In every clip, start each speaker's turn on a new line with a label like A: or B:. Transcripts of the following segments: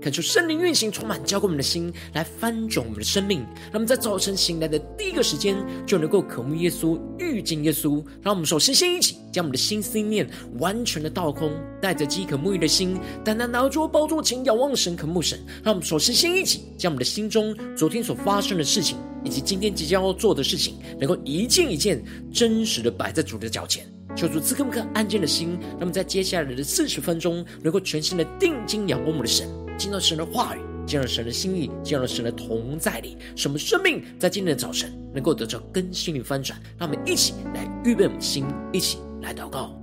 A: 恳求圣灵运行，充满浇灌我们的心，来翻转我们的生命。让我们在早晨醒来的第一个时间，就能够渴慕耶稣、遇见耶稣。让我们首先先一起将我们的心思念完全的倒空，带着饥渴沐浴的心，单单拿着宝座前仰望神、渴慕神。让我们首先先一起将我们的心中昨天所发生的事情，以及今天即将要做的事情，能够一件一件真实的摆在主的脚前。求主赐给我们安静的心，那么在接下来的四十分钟，能够全心的定睛仰望我们的神，听到神的话语，见到神的心意，见到神的同在里，什么生命在今天的早晨能够得到更新与翻转。让我们一起来预备我们的心，一起来祷告。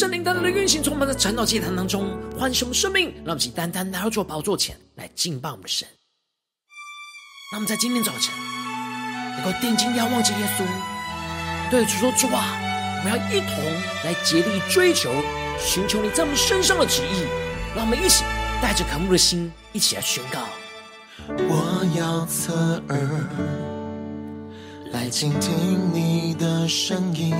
A: 圣灵单单的运行，从我们的晨祷祭坛当中唤醒我们生命，让我们单单来到主宝座前来敬拜我们的神。那么在今天早晨能够定睛仰望着耶稣，对主说：“主啊，我们要一同来竭力追求、寻求你在我们身上的旨意。”让我们一起带着渴慕的心，一起来宣告：“
B: 我要侧耳来倾听你的声音。”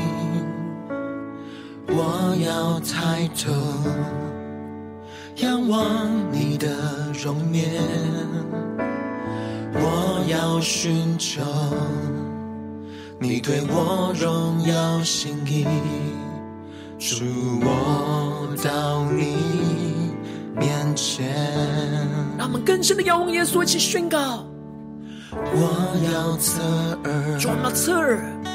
B: 我要抬头仰望你的容颜，我要寻求你对我荣耀心意，主，我到你面前。
A: 让我们更深的仰望耶稣，一起宣告：
B: 我要侧耳，
A: 主，我们要侧耳。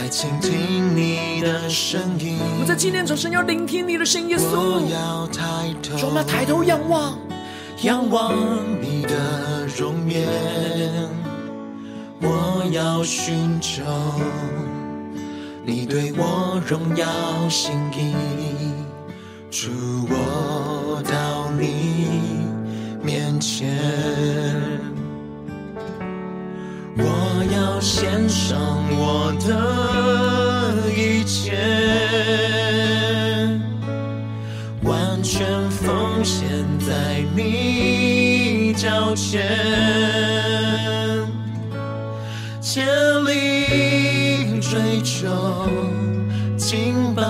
B: 来倾听你的声音。
A: 我们在今天早晨要聆听你的声音，耶稣。
B: 我要抬头，
A: 我们要抬头仰望，
B: 仰望你的容颜。我要寻求你对我荣耀心意，主，我到你面前。我要献上我的一切，完全奉献在你脚前，竭力追求，敬拜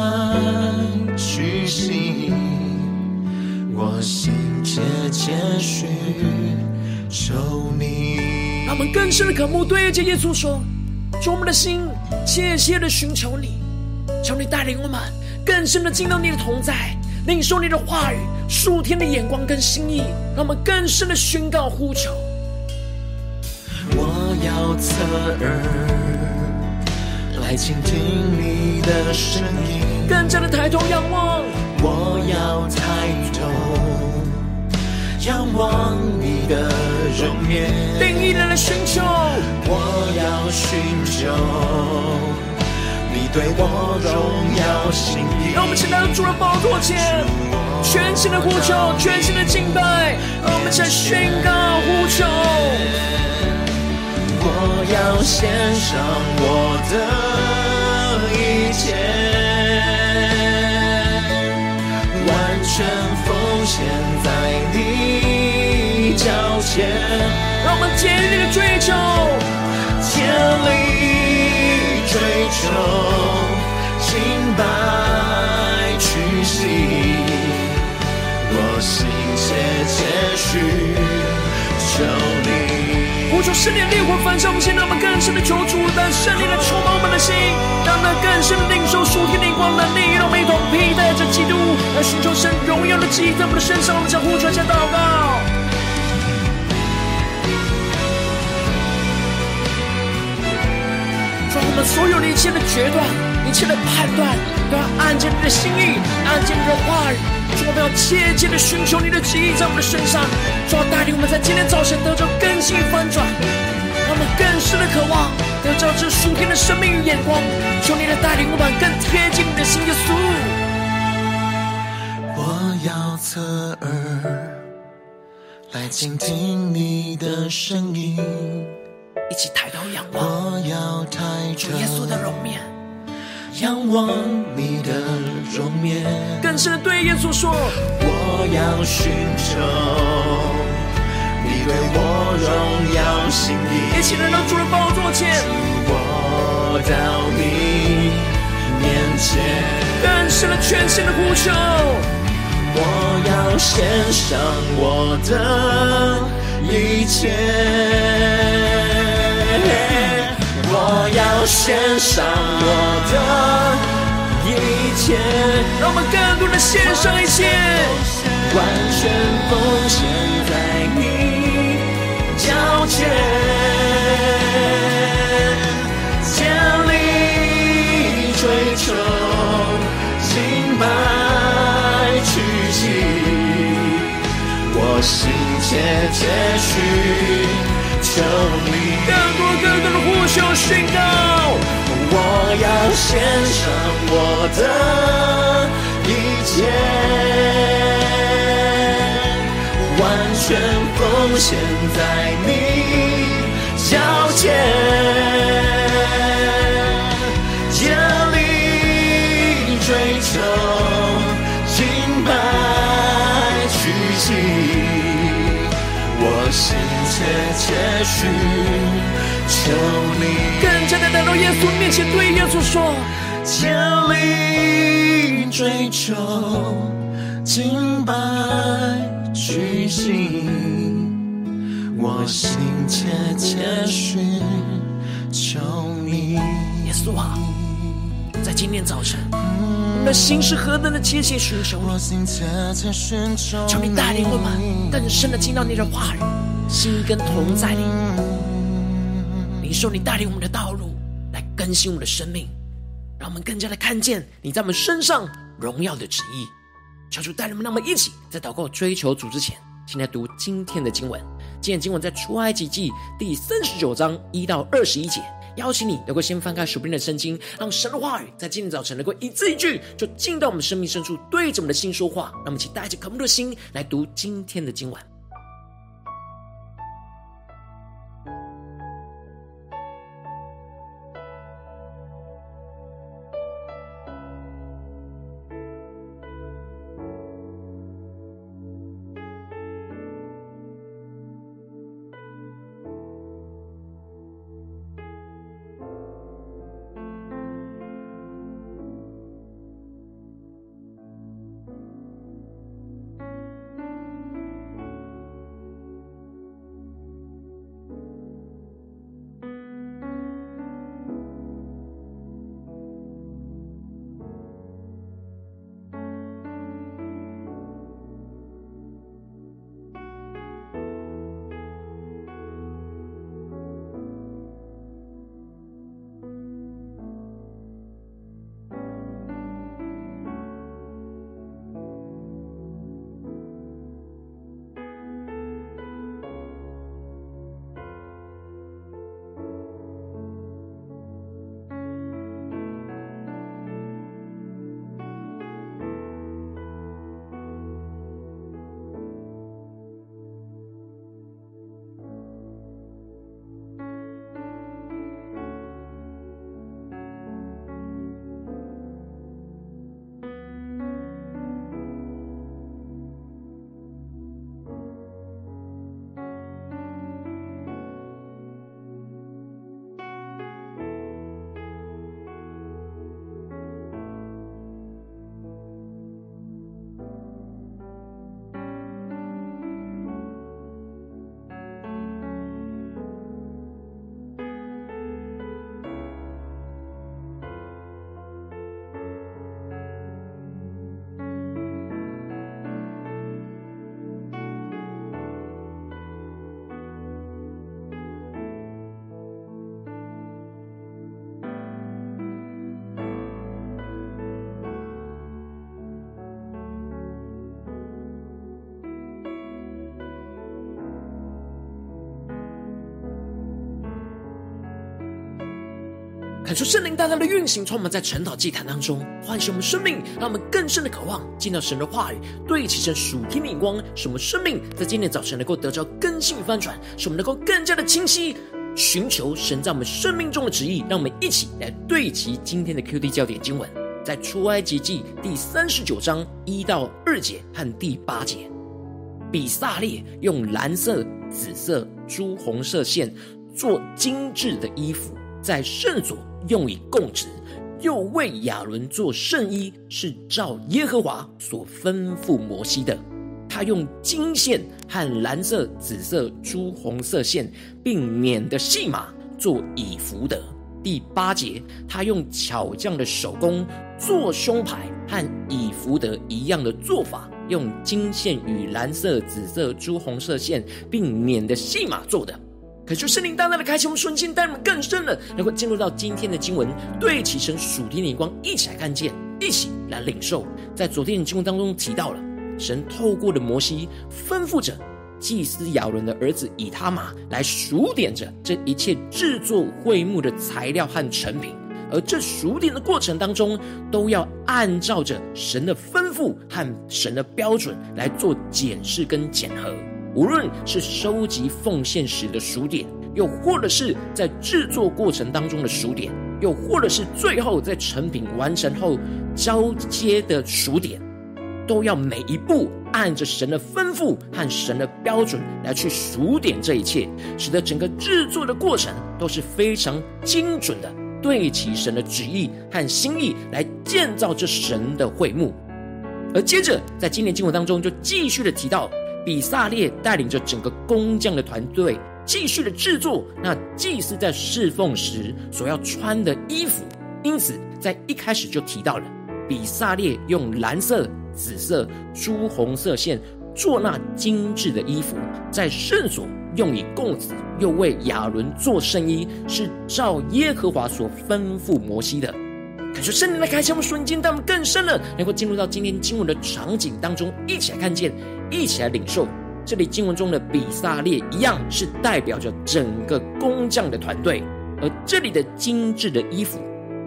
B: 屈膝，我心切切寻求你。
A: 让我们更深的渴慕，对着耶稣说：“主，我们的心切切的寻求你，求你带领我们更深的进到你的同在，领受你的话语，数天的眼光跟心意，让我们更深的宣告呼求。
B: 我要侧耳来倾听你的声音，
A: 更加的抬头仰望。
B: 我要抬头。”仰望你的容颜，
A: 定义人的寻求，
B: 我要寻求你对我荣耀心意。
A: 让我们现在主的宝座前，全新的呼求，全新的敬拜。让我们在宣告呼求，
B: 我要献上我的一切，完全现在你。脚前，
A: 让我们竭力的追求，
B: 竭力追求，清白屈膝，我心切切需求。
A: 呼求圣灵烈火焚烧我们心，让我们更深的求主，但圣灵来充满我们的心，让那更深的领受属天灵光能力，让我们一同披戴着基督，来寻求神荣耀的记在我们的身上。我们将呼求下祷告。我们所有的一切的决断，一切的判断，都要按着你的心意，按着你的话语。主，我们要切切的寻求你的旨意在我们的身上。主，要带领我们在今天早晨得着更新翻转，让我们更深的渴望得着这属天的生命与眼光。求你的带领，我们更贴近你的心，耶稣。
B: 我要侧耳来倾听你的声音。
A: 一起抬头仰望，
B: 我要抬头，
A: 主耶稣的容颜，
B: 仰望你的容颜，
A: 更深的对耶稣说：
B: 我要寻求。你对我荣耀心意。
A: 一起来到主的宝座前，
B: 我到你面前，
A: 更深的全新的呼求，
B: 我要献上我的一切。我要献上我的一切，
A: 让我们更多的献上一切，
B: 完全奉献在你脚前，竭力追求，敬拜屈膝，我心切切需求你。
A: 更多更多的呼求宣告，
B: 我要献上我的一切，完全奉献在你脚前，竭力追求，敬拜屈膝，我心切切需。求你
A: 更加的来到耶稣面前，对耶稣说：
B: 千里追求，敬拜屈膝，我心切切寻求你。
A: 耶稣啊，在今天早晨，我们的心是何等的切切寻求你，求你带领我们更深的进到你的话语，心跟同在里。领受你带领我们的道路，来更新我们的生命，让我们更加的看见你在我们身上荣耀的旨意。求主带领我们，让我们一起在祷告追求主之前，先来读今天的经文。今天经文在出埃及记第三十九章一到二十一节。邀请你能够先翻开手边的圣经，让神的话语在今天早晨能够一字一句，就进到我们生命深处，对着我们的心说话。让我们一起带着渴慕的心来读今天的经文。感受圣灵大大的运行，充满在晨祷祭坛当中，唤醒我们生命，让我们更深的渴望见到神的话语，对齐神属天的眼光，使我们生命在今天早晨能够得着更新翻转，使我们能够更加的清晰寻求神在我们生命中的旨意。让我们一起来对齐今天的 QD 焦点经文，在出埃及记第三十九章一到二节和第八节，比萨列用蓝色、紫色、朱红色线做精致的衣服，在圣所。用以供职，又为亚伦做圣衣，是照耶和华所吩咐摩西的。他用金线和蓝色、紫色、朱红色线，并捻的细麻做以弗得。第八节，他用巧匠的手工做胸牌，和以弗得一样的做法，用金线与蓝色、紫色、朱红色线，并捻的细麻做的。可是圣灵大大的开启，我们瞬间带我们更深了，能够进入到今天的经文，对齐神属天的眼光，一起来看见，一起来领受。在昨天的经文当中提到了，神透过的摩西吩咐着祭司亚伦的儿子以他玛来数点着这一切制作会幕的材料和成品，而这数点的过程当中，都要按照着神的吩咐和神的标准来做检视跟检核。无论是收集奉献时的数点，又或者是在制作过程当中的数点，又或者是最后在成品完成后交接的数点，都要每一步按着神的吩咐和神的标准来去数点这一切，使得整个制作的过程都是非常精准的，对齐神的旨意和心意来建造这神的会幕。而接着在今年经文当中就继续的提到。比撒列带领着整个工匠的团队，继续的制作那祭司在侍奉时所要穿的衣服。因此，在一开始就提到了，比撒列用蓝色、紫色、朱红色线做那精致的衣服，在圣所用以供职，又为亚伦做圣衣，是照耶和华所吩咐摩西的。感谢圣灵的开启，我们瞬间带我们更深了，能够进入到今天经文的场景当中，一起来看见。一起来领受这里经文中的比撒列，一样是代表着整个工匠的团队，而这里的精致的衣服，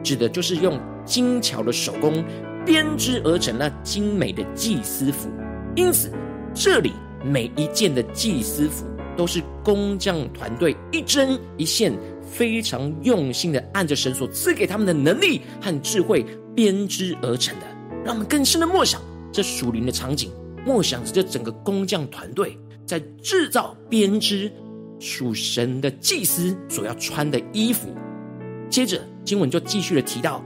A: 指的就是用精巧的手工编织而成那精美的祭司服。因此，这里每一件的祭司服都是工匠团队一针一线非常用心的，按着神所赐给他们的能力和智慧编织而成的。让我们更深的默想这属灵的场景。默想着这整个工匠团队在制造编织属神的祭司所要穿的衣服。接着经文就继续的提到，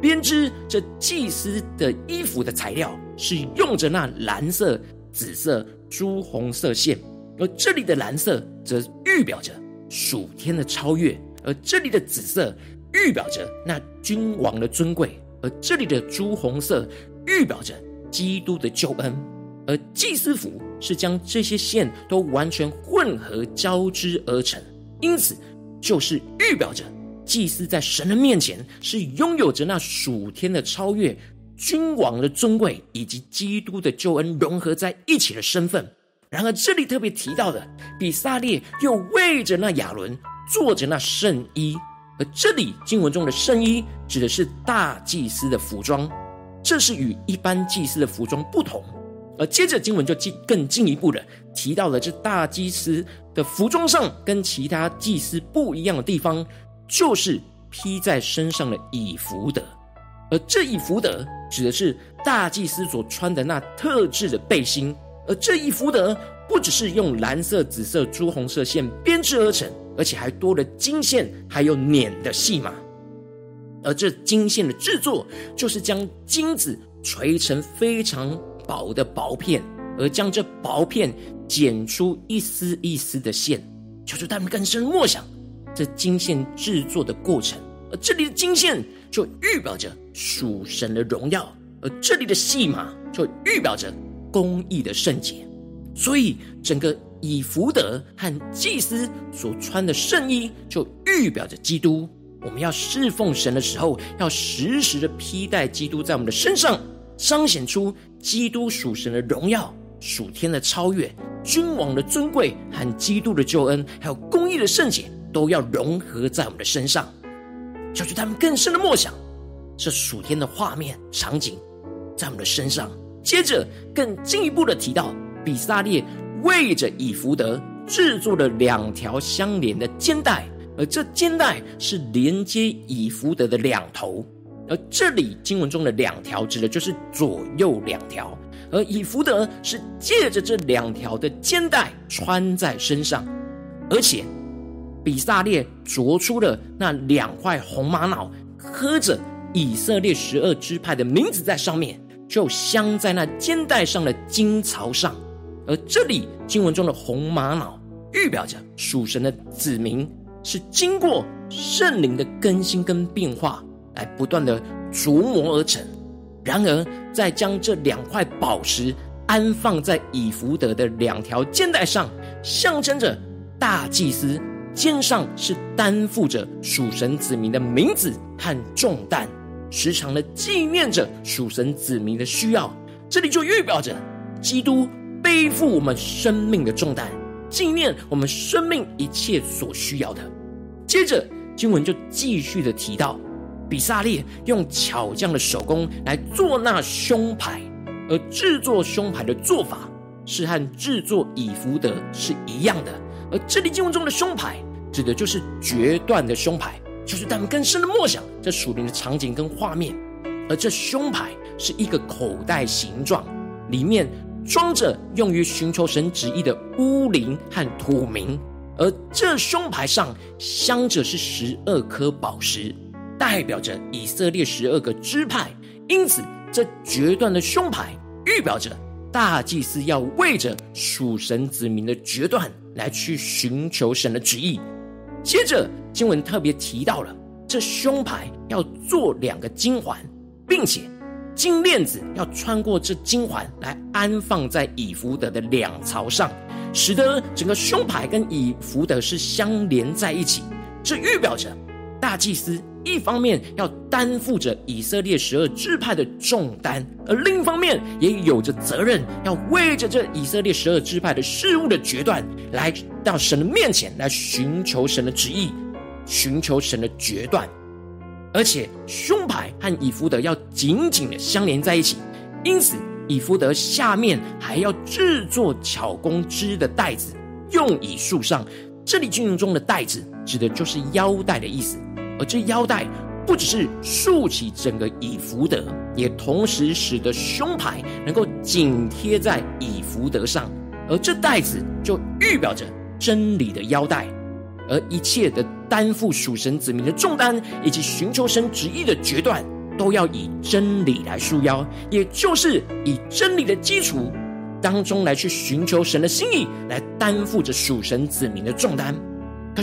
A: 编织这祭司的衣服的材料是用着那蓝色、紫色、朱红色线，而这里的蓝色则预表着属天的超越，而这里的紫色预表着那君王的尊贵，而这里的朱红色预表着基督的救恩。而祭司服是将这些线都完全混合交织而成，因此就是预表着祭司在神的面前是拥有着那属天的超越、君王的尊贵以及基督的救恩融合在一起的身份。然而这里特别提到的，比撒列又为着那亚伦做着那圣衣，而这里经文中的圣衣指的是大祭司的服装，这是与一般祭司的服装不同。而接着经文就进更进一步的提到了这大祭司的服装上跟其他祭司不一样的地方，就是披在身上的以弗德。而这一弗德指的是大祭司所穿的那特制的背心。而这一弗德不只是用蓝色、紫色、朱红色线编织而成，而且还多了金线，还有捻的细麻。而这金线的制作，就是将金子锤成非常。薄的薄片，而将这薄片剪出一丝一丝的线，求主他们更深默想这金线制作的过程。而这里的金线就预表着属神的荣耀，而这里的细麻就预表着公义的圣洁。所以，整个以弗得和祭司所穿的圣衣，就预表着基督。我们要侍奉神的时候，要时时的披戴基督在我们的身上。彰显出基督属神的荣耀、属天的超越、君王的尊贵和基督的救恩，还有公义的圣洁，都要融合在我们的身上。叫去他们更深的默想这属天的画面场景在我们的身上。接着更进一步的提到，比撒列为着以弗得制作了两条相连的肩带，而这肩带是连接以弗得的两头。而这里经文中的两条指的就是左右两条，而以弗得是借着这两条的肩带穿在身上，而且比撒列琢出了那两块红玛瑙，刻着以色列十二支派的名字在上面，就镶在那肩带上的金槽上。而这里经文中的红玛瑙，预表着属神的子民是经过圣灵的更新跟变化。来不断的琢磨而成。然而，在将这两块宝石安放在以弗得的两条肩带上，象征着大祭司肩上是担负着属神子民的名字和重担，时常的纪念着属神子民的需要。这里就预表着基督背负我们生命的重担，纪念我们生命一切所需要的。接着，经文就继续的提到。比撒列用巧匠的手工来做那胸牌，而制作胸牌的做法是和制作以弗得是一样的。而这里经文中的胸牌，指的就是决断的胸牌，就是他们更深的默想这属灵的场景跟画面。而这胸牌是一个口袋形状，里面装着用于寻求神旨意的乌灵和土明，而这胸牌上镶着是十二颗宝石。代表着以色列十二个支派，因此这决断的胸牌预表着大祭司要为着属神子民的决断来去寻求神的旨意。接着经文特别提到了这胸牌要做两个金环，并且金链子要穿过这金环来安放在以弗得的两槽上，使得整个胸牌跟以弗得是相连在一起。这预表着大祭司。一方面要担负着以色列十二支派的重担，而另一方面也有着责任，要为着这以色列十二支派的事物的决断，来到神的面前来寻求神的旨意，寻求神的决断。而且胸牌和以弗得要紧紧的相连在一起，因此以弗得下面还要制作巧工织的带子，用以束上。这里经文中的带子，指的就是腰带的意思。而这腰带不只是束起整个以弗得，也同时使得胸牌能够紧贴在以弗得上，而这带子就预表着真理的腰带，而一切的担负属神子民的重担，以及寻求神旨意的决断，都要以真理来束腰，也就是以真理的基础当中来去寻求神的心意，来担负着属神子民的重担。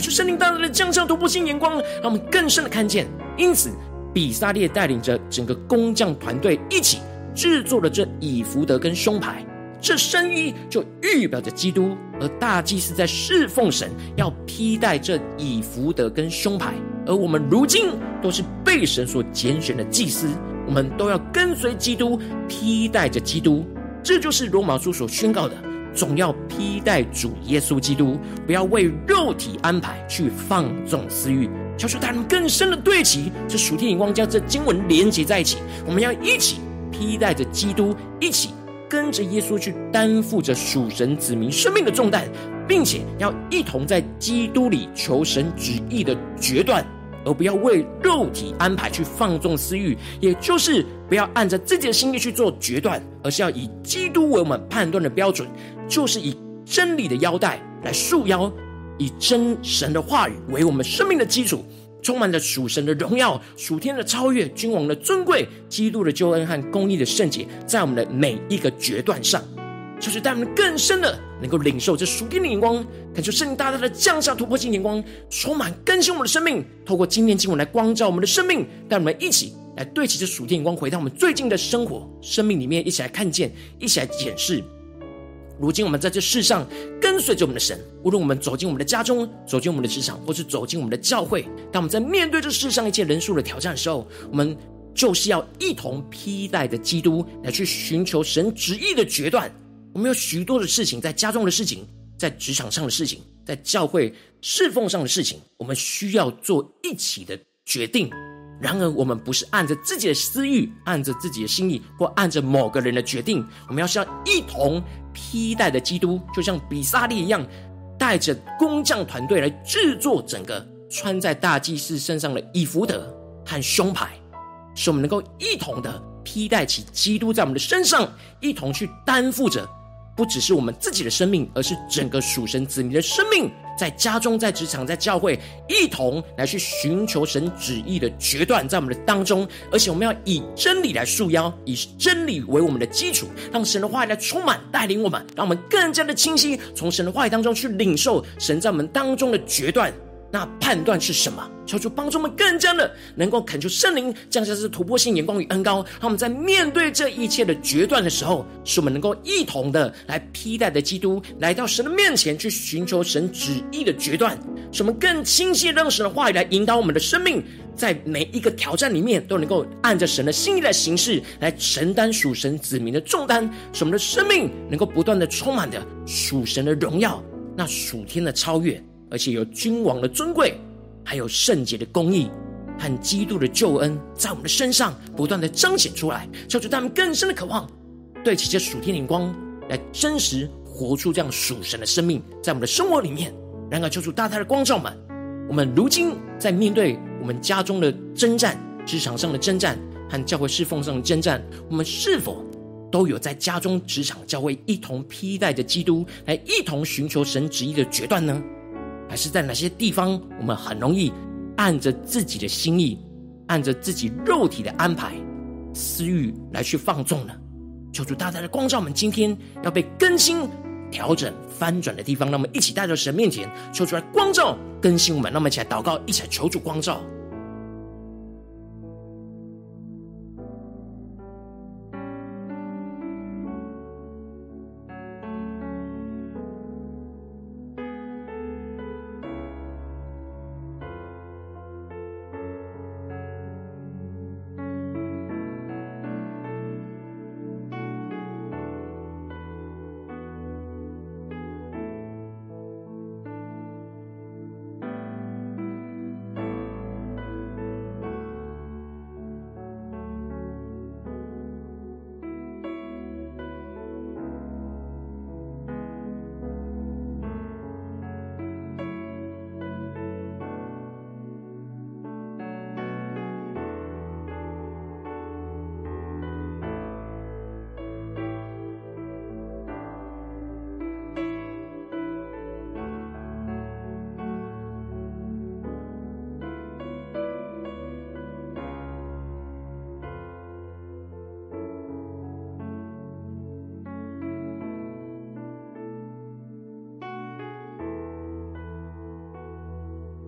A: 求圣灵大大的降下突破性眼光，让我们更深的看见。因此，比撒列带领着整个工匠团队一起制作了这以弗得跟胸牌，这深意就预表着基督。而大祭司在侍奉神，要披戴这以弗得跟胸牌。而我们如今都是被神所拣选的祭司，我们都要跟随基督，披戴着基督。这就是罗马书所宣告的。总要披戴主耶稣基督，不要为肉体安排去放纵私欲。求求大人更深的对齐这属天眼光，将这经文连接在一起。我们要一起披戴着基督，一起跟着耶稣去担负着属神子民生命的重担，并且要一同在基督里求神旨意的决断。而不要为肉体安排去放纵私欲，也就是不要按着自己的心意去做决断，而是要以基督为我们判断的标准，就是以真理的腰带来束腰，以真神的话语为我们生命的基础，充满着属神的荣耀、属天的超越、君王的尊贵、基督的救恩和公义的圣洁，在我们的每一个决断上。就是带我们更深的能够领受这属天的眼光，感受圣灵大大的降下突破性眼光，充满更新我们的生命。透过今天经文来光照我们的生命，带我们一起来对齐这属天眼光，回到我们最近的生活、生命里面，一起来看见，一起来检视。如今我们在这世上跟随着我们的神，无论我们走进我们的家中，走进我们的职场，或是走进我们的教会，当我们在面对这世上一切人数的挑战的时候，我们就是要一同披戴着基督，来去寻求神旨意的决断。我们有许多的事情，在家中的事情，在职场上的事情，在教会侍奉上的事情，我们需要做一起的决定，然而，我们不是按着自己的私欲，按着自己的心意，或按着某个人的决定。我们要像一同披戴的基督，就像比撒利一样，带着工匠团队来制作整个穿在大祭司身上的以弗得和胸牌，使我们能够一同的披戴起基督在我们的身上，一同去担负着。不只是我们自己的生命，而是整个属神子民的生命，在家中、在职场、在教会，一同来去寻求神旨意的决断，在我们的当中。而且我们要以真理来束腰，以真理为我们的基础，让神的话语来充满带领我们，让我们更加的清晰，从神的话语当中去领受神在我们当中的决断。那判断是什么？求主帮助我们更加的能够恳求圣灵降下这突破性眼光与恩膏，让我们在面对这一切的决断的时候，使我们能够一同的来披戴的基督来到神的面前去寻求神旨意的决断，使我们更清晰让神的话语来引导我们的生命，在每一个挑战里面都能够按着神的心意来行事，来承担属神子民的重担，使我们的生命能够不断的充满着属神的荣耀，那属天的超越。而且有君王的尊贵，还有圣洁的公义和基督的救恩，在我们的身上不断的彰显出来，求主他们更深的渴望，对齐这属天灵光来真实活出这样属神的生命，在我们的生活里面。然而，求主大大的光照们，我们如今在面对我们家中的征战、职场上的征战和教会侍奉上的征战，我们是否都有在家中、职场、教会一同披戴着基督，来一同寻求神旨意的决断呢？还是在哪些地方，我们很容易按着自己的心意，按着自己肉体的安排、私欲来去放纵呢？求主大大的光照我们，今天要被更新、调整、翻转的地方，让我们一起带到神面前，求出来光照、更新我们。让我们一起来祷告，一起来求主光照。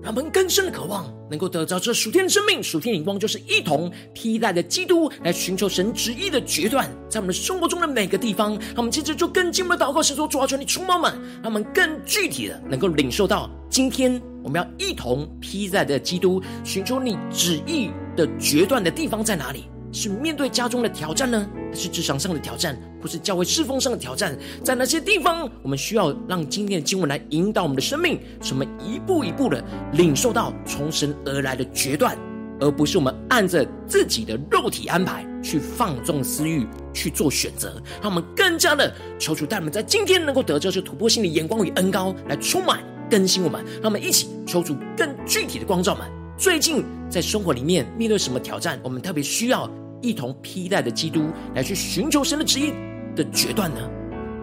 A: 他们更深的渴望，能够得到这属天的生命、属天的灵光，就是一同披戴的基督，来寻求神旨意的决断，在我们生活中的每个地方。他们接着就更进一步祷告，神说：“主啊，求你出满们，让我们更具体的能够领受到，今天我们要一同披戴的基督，寻求你旨意的决断的地方在哪里？”是面对家中的挑战呢，还是职场上的挑战，或是教会侍奉上的挑战？在哪些地方，我们需要让今天的经文来引导我们的生命，使我们一步一步的领受到从神而来的决断，而不是我们按着自己的肉体安排去放纵私欲去做选择。让我们更加的求主带我们在今天能够得着这突破性的眼光与恩膏，来充满更新我们。让我们一起求主更具体的光照们。最近在生活里面面对什么挑战？我们特别需要一同披戴的基督来去寻求神的旨意的决断呢？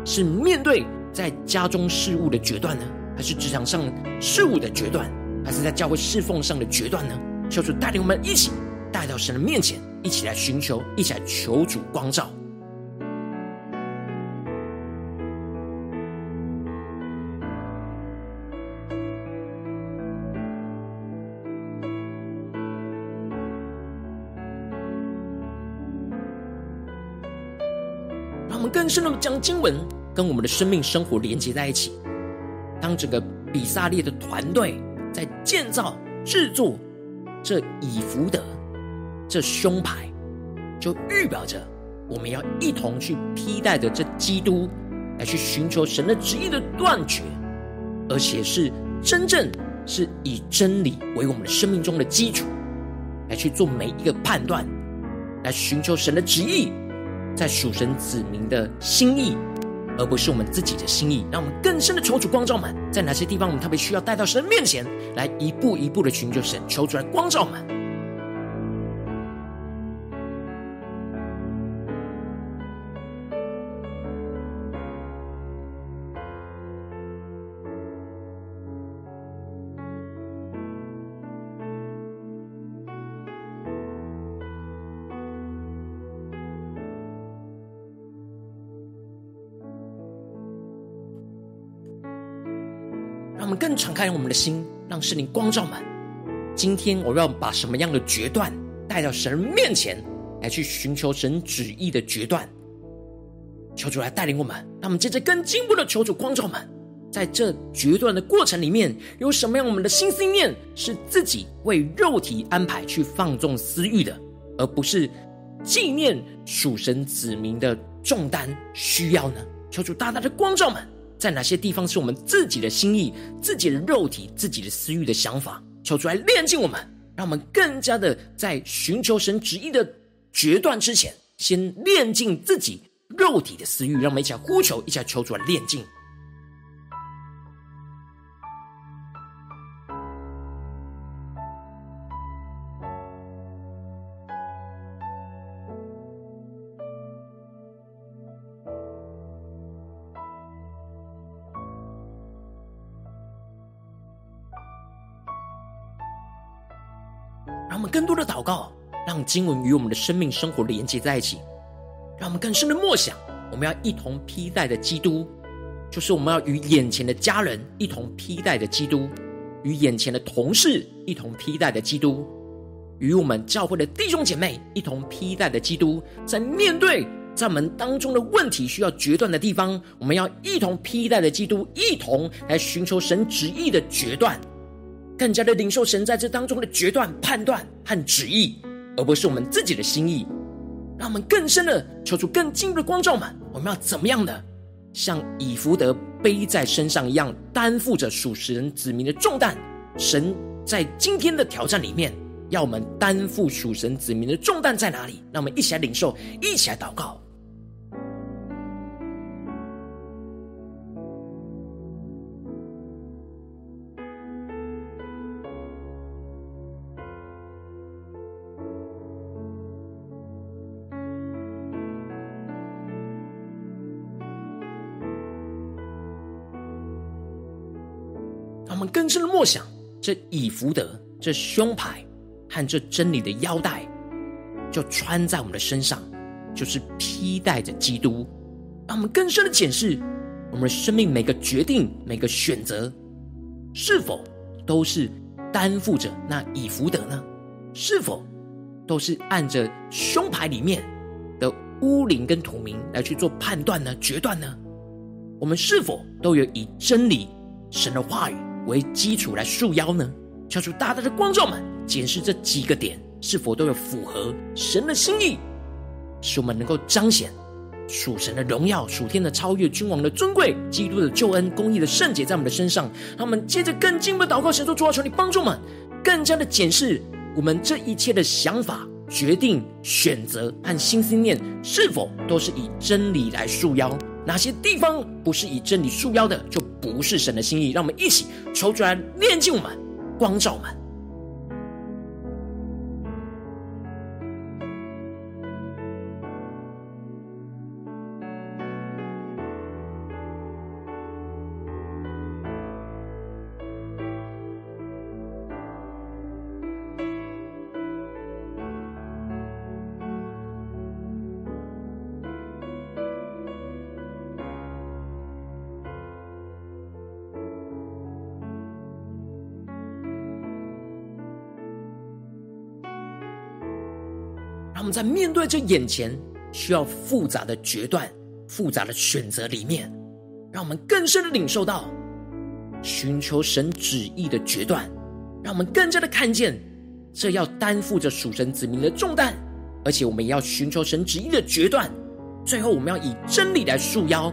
A: 是面对在家中事务的决断呢？还是职场上事务的决断？还是在教会侍奉上的决断呢？求主带领我们一起带到神的面前，一起来寻求，一起来求主光照。将经文跟我们的生命生活连接在一起。当整个比撒列的团队在建造、制作这以弗得、这胸牌，就预表着我们要一同去披戴的这基督，来去寻求神的旨意的断绝，而且是真正是以真理为我们的生命中的基础。来去做每一个判断，来寻求神的旨意，在属神子民的心意，而不是我们自己的心意。让我们更深的求主光照们，在哪些地方我们特别需要带到神面前来，一步一步的寻求神，求主来光照们。让我们更敞开我们的心，让圣灵光照们。今天我要把什么样的决断带到神面前，来去寻求神旨意的决断。求主来带领我们，让我们接着更进一步的求主光照们。在这决断的过程里面，有什么样我们的心思念是自己为肉体安排去放纵私欲的，而不是纪念属神子民的重担需要呢？求主大大的光照们。在哪些地方是我们自己的心意、自己的肉体、自己的私欲的想法，求出来炼净我们，让我们更加的在寻求神旨意的决断之前，先炼净自己肉体的私欲，让我们一起来呼求，一起求出来炼净。告，让经文与我们的生命生活连接在一起。让我们更深的默想，我们要一同披戴的基督，就是我们要与眼前的家人一同披戴的基督，与眼前的同事一同披戴的基督，与我们教会的弟兄姐妹一同披戴的基督。在面对在我们当中的问题需要决断的地方，我们要一同披戴的基督，一同来寻求神旨意的决断。更加的领受神在这当中的决断、判断和旨意，而不是我们自己的心意。让我们更深的求出更进一步的光照们，我们要怎么样的像以弗得背在身上一样，担负着属神子民的重担。神在今天的挑战里面，要我们担负属神子民的重担在哪里？让我们一起来领受，一起来祷告。更深的默想，这以弗得、这胸牌和这真理的腰带，就穿在我们的身上，就是披戴着基督。让我们更深的检视我们的生命每个决定、每个选择，是否都是担负着那以弗得呢？是否都是按着胸牌里面的乌灵跟土名来去做判断呢？决断呢？我们是否都有以真理、神的话语为基础来束腰呢？求主大大的光照们，检视这几个点是否都有符合神的心意，使我们能够彰显属神的荣耀、属天的超越、君王的尊贵、基督的救恩、公义的圣洁在我们的身上。让我们接着更进一步祷告，神说主啊，求你帮助我们，更加的检视我们这一切的想法、决定、选择和心思念，是否都是以真理来束腰。哪些地方不是以真理束腰的，就不是神的心意。让我们一起求主来炼净我们，光照我们。我们在面对这眼前需要复杂的决断、复杂的选择里面，让我们更深的领受到寻求神旨意的决断，让我们更加的看见这要担负着属神子民的重担，而且我们也要寻求神旨意的决断。最后，我们要以真理来束腰，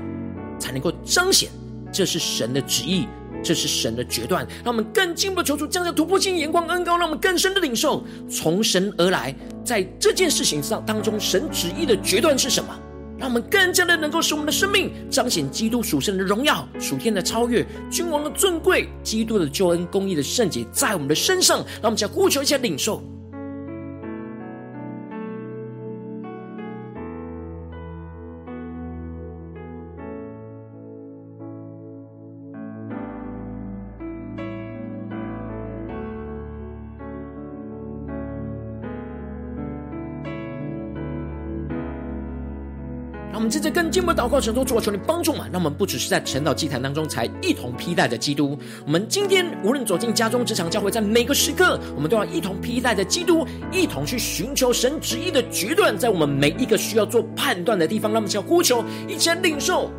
A: 才能够彰显这是神的旨意，这是神的决断。让我们更进一步求主降下突破性眼光恩膏，让我们更深的领受从神而来，在这件事情上当中，神旨意的决断是什么？让我们更加的能够使我们的生命彰显基督属神的荣耀、属天的超越、君王的尊贵、基督的救恩、公义的圣洁，在我们的身上。让我们再呼求一下领受。接着更进步祷告，神中主啊，求你帮助嘛，那我们不只是在晨祷祭坛当中才一同披戴着基督。我们今天无论走进家中、职场、教会，在每个时刻，我们都要一同披戴着基督，一同去寻求神旨意的决断，在我们每一个需要做判断的地方，让我们要呼求，一起来领受。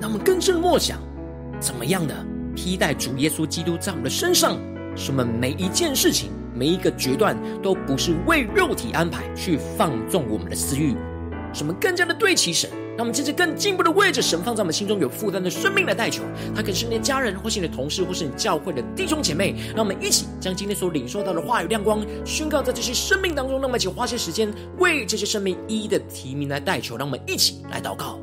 A: 让我们更深的默想，怎么样的披戴主耶稣基督在我们的身上，使我们每一件事情、每一个决断，都不是为肉体安排去放纵我们的私欲，使我们更加的对齐神。让我们接着更进一步的为着神放在我们心中有负担的生命来代求，他可是你的家人，或是你的同事，或是你教会的弟兄姐妹。让我们一起将今天所领受到的话语亮光宣告在这些生命当中。让我们一起花些时间为这些生命一一的提名来代求。让我们一起来祷告。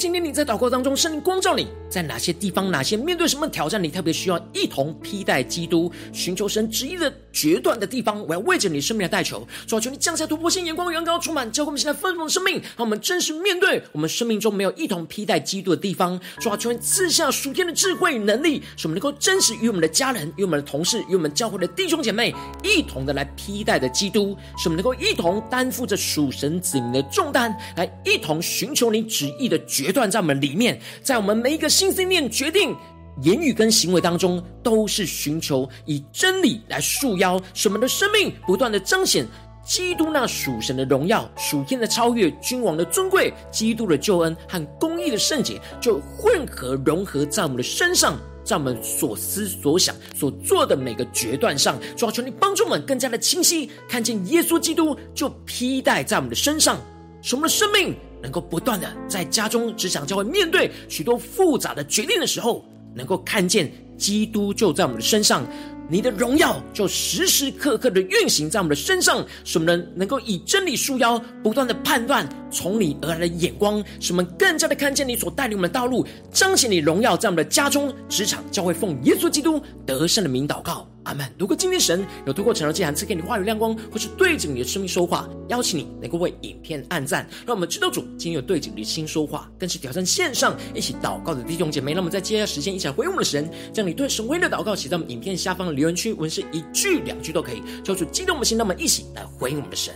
A: 今天你在祷告当中，圣灵光照你在哪些地方、哪些面对什么挑战，你特别需要一同披戴基督、寻求神旨意的决断的地方，我要为着你生命来代求。主啊，求你降下突破性眼光，远高充满，教会我们现在丰盛的生命，让我们真实面对我们生命中没有一同披戴基督的地方。主啊，求你赐下属天的智慧与能力，使我们能够真实与我们的家人、与我们的同事、与我们教会的弟兄姐妹一同的来披戴的基督，使我们能够一同担负着属神子民的重担，来一同寻求你旨意的决。断在我们里面，在我们每一个心思念决定、言语跟行为当中，都是寻求以真理来束腰，使我们的生命不断的彰显基督那属神的荣耀、属天的超越、君王的尊贵、基督的救恩和公义的圣洁，就混合融合在我们的身上，在我们所思所想所做的每个决断上。主要求你帮助我们更加的清晰看见耶稣基督，就披戴在我们的身上，使我们的生命。能够不断的在家中、职场、教会面对许多复杂的决定的时候，能够看见基督就在我们的身上，你的荣耀就时时刻刻的运行在我们的身上，使我们能够以真理束腰，不断的判断从你而来的眼光，使我们更加的看见你所带领我们的道路，彰显你荣耀在我们的家中、职场、教会，奉耶稣基督得胜的名祷告。阿们。如果今天神有透过晨祷祭坛赐给你话语亮光，或是对着你的生命说话，邀请你能够为影片按赞，让我们知道主今天有对着你的心说话，更是挑战线上一起祷告的弟兄姐妹。让我们在接下来时间一起来回应我们的神，将你对神威的祷告写在我们影片下方的留言区，文是一句两句都可以，求主激动我们的心，让我们一起来回应我们的神。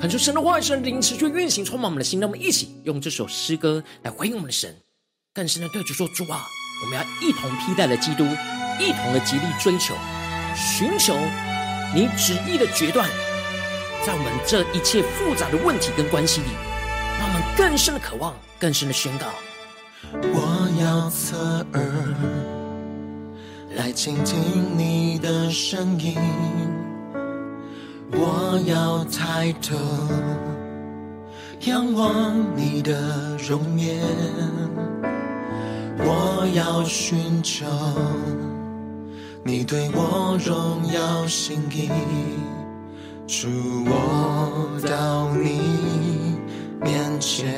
A: 恳求神的话语、神的灵持续运行，充满我们的心。让我们一起用这首诗歌来回应我们的神，更深的对主说：主啊，我们要一同披戴了基督，一同的极力追求、寻求你旨意的决断，在我们这一切复杂的问题跟关系里，让我们更深的渴望、更深的宣告。
B: 我要侧耳来倾听你的声音，我要抬头仰望你的容颜，我要寻求你对我荣耀心意，主我到你面前。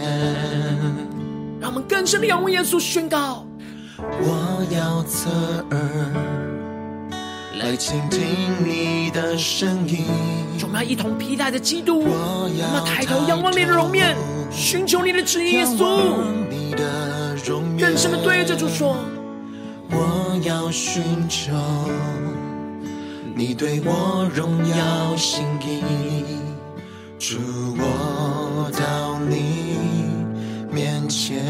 A: 让我们更深的仰望耶稣，宣告：
B: 我要侧耳来倾听你的声音。
A: 我们要一同披戴着基督，我们要抬头仰望你的容面，寻求你的旨意，耶稣。更深的对着主说：
B: 我要寻求你对我荣耀心意，主我到你。面前，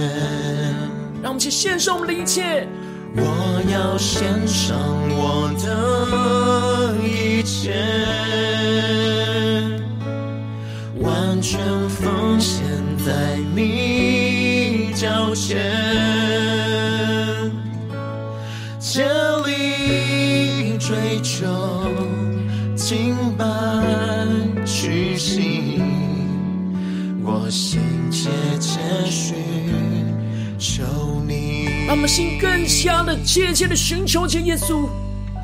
A: 让我们去献上我们的一切。
B: 我要献上我的一切，完全奉献在你脚前，竭力追求敬拜屈膝，我心。
A: 让我们心更加的切切的寻求着耶稣，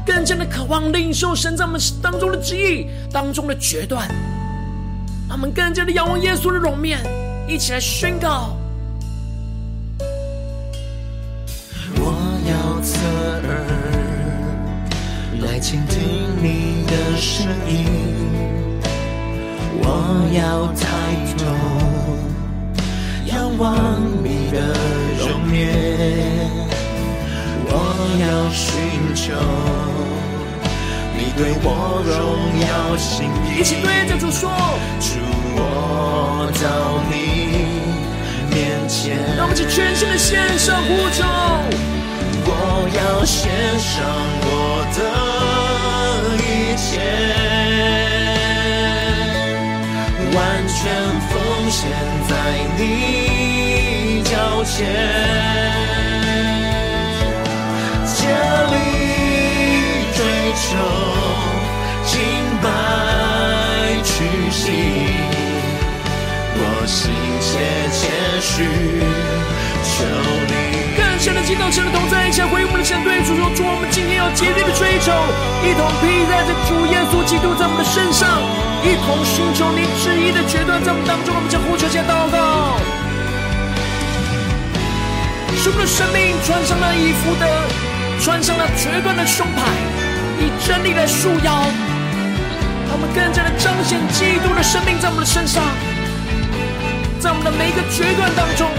A: 更加的渴望领受神在我们当中的旨意当中的决断。让我们更加的仰望耶稣的容面，一起来宣告：
B: 我要侧耳来倾听你的声音，我要抬头。仰望你的容颜，我要寻求你对我荣耀心意。
A: 一起对着主说：
B: 主，我到你面前。
A: 让我们去全心的献上呼求。
B: 我要献上我的一切，完全奉献在你。竭力追求敬拜屈膝，我心切切寻求你。
A: 更深的敬拜，神的同在，一起回应我们的相对主说：主，我们今天要竭力的追求，一同披戴着主耶稣基督在我们的身上，一同寻求你旨意的决断，在我们当中，我们将呼求下祷告。使我们的生命穿上了以弗得，穿上了决断的胸牌，以真理来束腰，让我们更加的彰显基督的生命在我们的身上，在我们的每一个决断当中，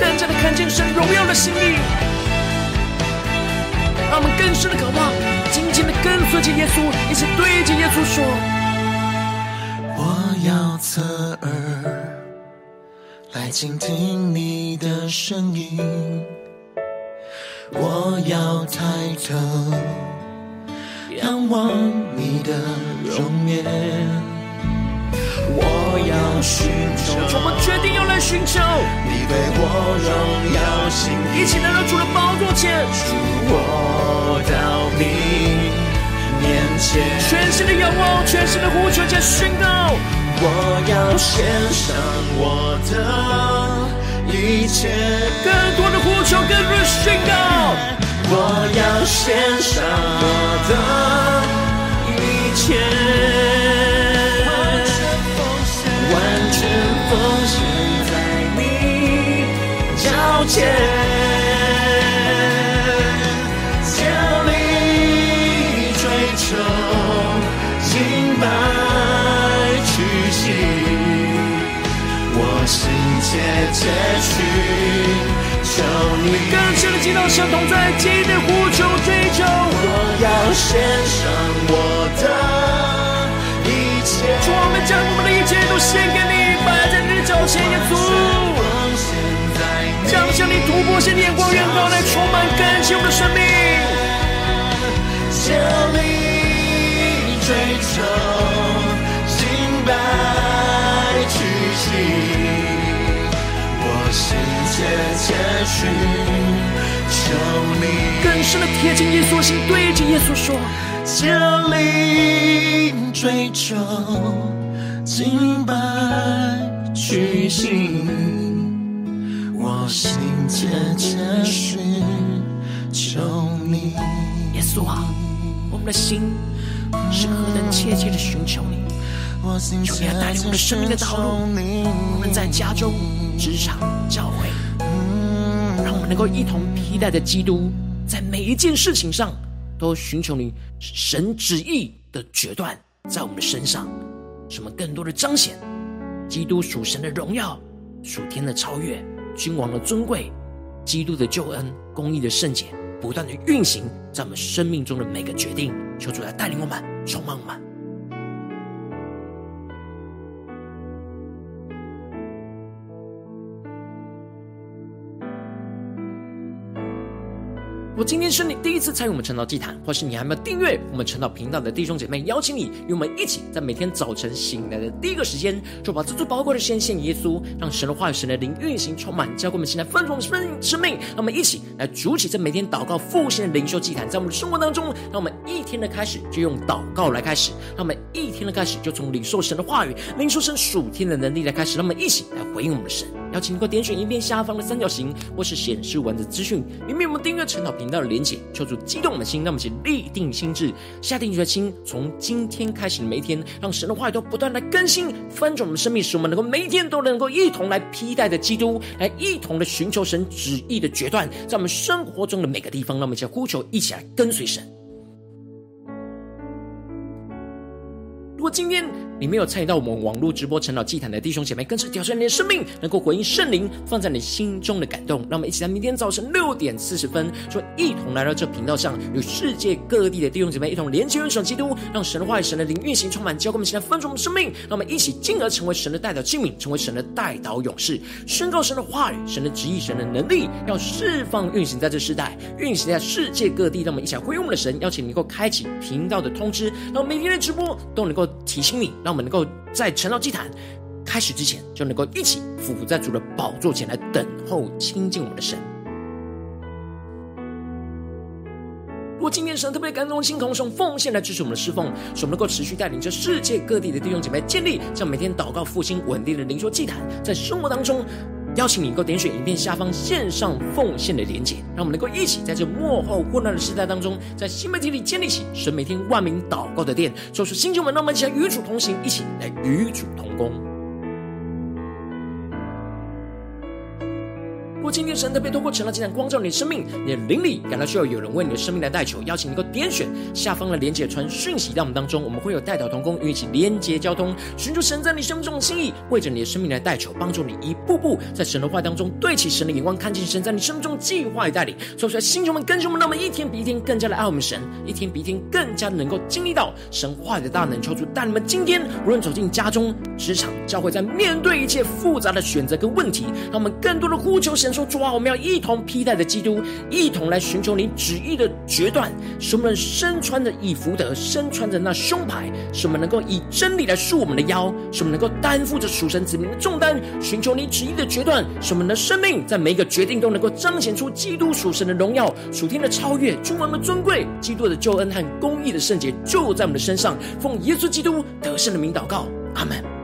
A: 更加的看见神荣耀的心意，让我们更深的渴望，紧紧的跟随着耶稣，一起对着耶稣说：
B: 我要侧耳。来倾听你的声音，我要抬头仰望你的容颜，我要寻求。
A: 我们决定要来寻求
B: 你对我荣耀心意，
A: 一起来到主的宝座前，
B: 主我到你面。前，
A: 全新的仰望，全新的呼求加宣告。
B: 我要献上我的一切，
A: 更多的呼求，更多的宣告。
B: 我要献上我的一切，完全奉献，完全奉献在你脚前。切结局求你，
A: 更深的同在基的呼求追求。
B: 我要献上我的一切，
A: 主，我们将我们的一切都献给你，摆在你的脚前，耶稣。将向你突破性的眼光，远高来充满更新我们的生命。
B: 竭力追求膝。切切寻，求你
A: 更深的贴近耶稣心，对着耶稣说：
B: 竭力追求，敬拜举行，我心切切寻求你。
A: 耶稣啊，我们的心是何等切切的寻求你。求你来带领我们的生命的道路，我们在家中、职场、教会，让我们能够一同披戴着基督，在每一件事情上都寻求你神旨意的决断，在我们的身上，什么更多的彰显基督属神的荣耀、属天的超越、君王的尊贵、基督的救恩、公义的圣洁，不断的运行在我们生命中的每个决定。求主来带领我们，充满我们。我今天是你第一次参与我们晨祷祭坛，或是你还没有订阅我们晨祷频道的弟兄姐妹，邀请你与我们一起，在每天早晨醒来的第一个时间，就把这最宝贵的先献耶稣，让神的话语、神的灵运行充满，教给我们现在丰盛生生命。让我们一起来筑起这每天祷告复兴的灵修祭坛，在我们的生活当中，让我们一天的开始就用祷告来开始，让我们一天的开始就从领受神的话语、领受神属天的能力来开始，让我们一起来回应我们的神。邀请你给我点选影片下方的三角形，或是显示文字资讯里面有没有订阅陈导频道的连结，求主激动我们的心，让我们一起立定心智，下定决心，从今天开始的每一天，让神的话语都不断来更新翻转我们生命，使我们能够每一天都能够一同来披戴着基督，来一同的寻求神旨意的决断，在我们生活中的每个地方，让我们一起呼求，一起来跟随神。果今天，你没有参与到我们网络直播晨祷祭坛的弟兄姐妹，更是挑战你的生命，能够回应圣灵放在你心中的感动。让我们一起在明天早晨六点四十分，说一同来到这频道上，与世界各地的弟兄姐妹一同连接、元首基督，让神的话语、神的灵运行充满，教给我们现在丰盛的生命。让我们一起进而成为神的代表器皿，成为神的代祷勇士，宣告神的话语、神的旨意、神的能力，要释放运行在这世代，运行在世界各地。让我们一起来回应我们的神，邀请你能够开启频道的通知，让每天的直播都能够提醒你。让我们能够在晨祷祭坛开始之前，就能够一起俯伏在主的宝座前来等候亲近我们的神。如果今天神特别感动心，同时用奉献来支持我们的侍奉，使我们能够持续带领着世界各地的弟兄姐妹建立这样每天祷告复兴稳定的灵修祭坛，在生活当中。邀请你能够点选影片下方线上奉献的连结，让我们能够一起在这幕后混乱的时代当中，在新媒体里建立起神每天万名祷告的殿，做出新旧门，让我们一起来与主同行，一起来与主同工。如果今天神特别透过晨祷祭坛光照你的生命，你的灵里感到需要有人为你的生命来代求，邀请你能够点选下方的连接传讯息到我们当中，我们会有代祷同工与你起连接交通，寻求神在你生命中的心意，为着你的生命来代求，帮助你一步步在神的话当中对齐神的眼光，看见神在你生命中计划与带领。说出来，星球们、跟兄们，让我们一天比一天更加的爱我们神，一天比一天更加能够经历到神话语的大能。求主带你们今天无论走进家中、职场、教会，在面对一切复杂的选择跟问题，让我们更多的呼求神。说主啊，我们要一同披戴着基督，一同来寻求你旨意的决断。使我们身穿着以福德，身穿着那胸牌，使我们能够以真理来束我们的腰，使我们能够担负着属神子民的重担，寻求你旨意的决断。使我们的生命在每一个决定都能够彰显出基督属神的荣耀、属天的超越、君王的尊贵、基督的救恩和公义的圣洁，就在我们的身上。奉耶稣基督得胜的名祷告，阿门。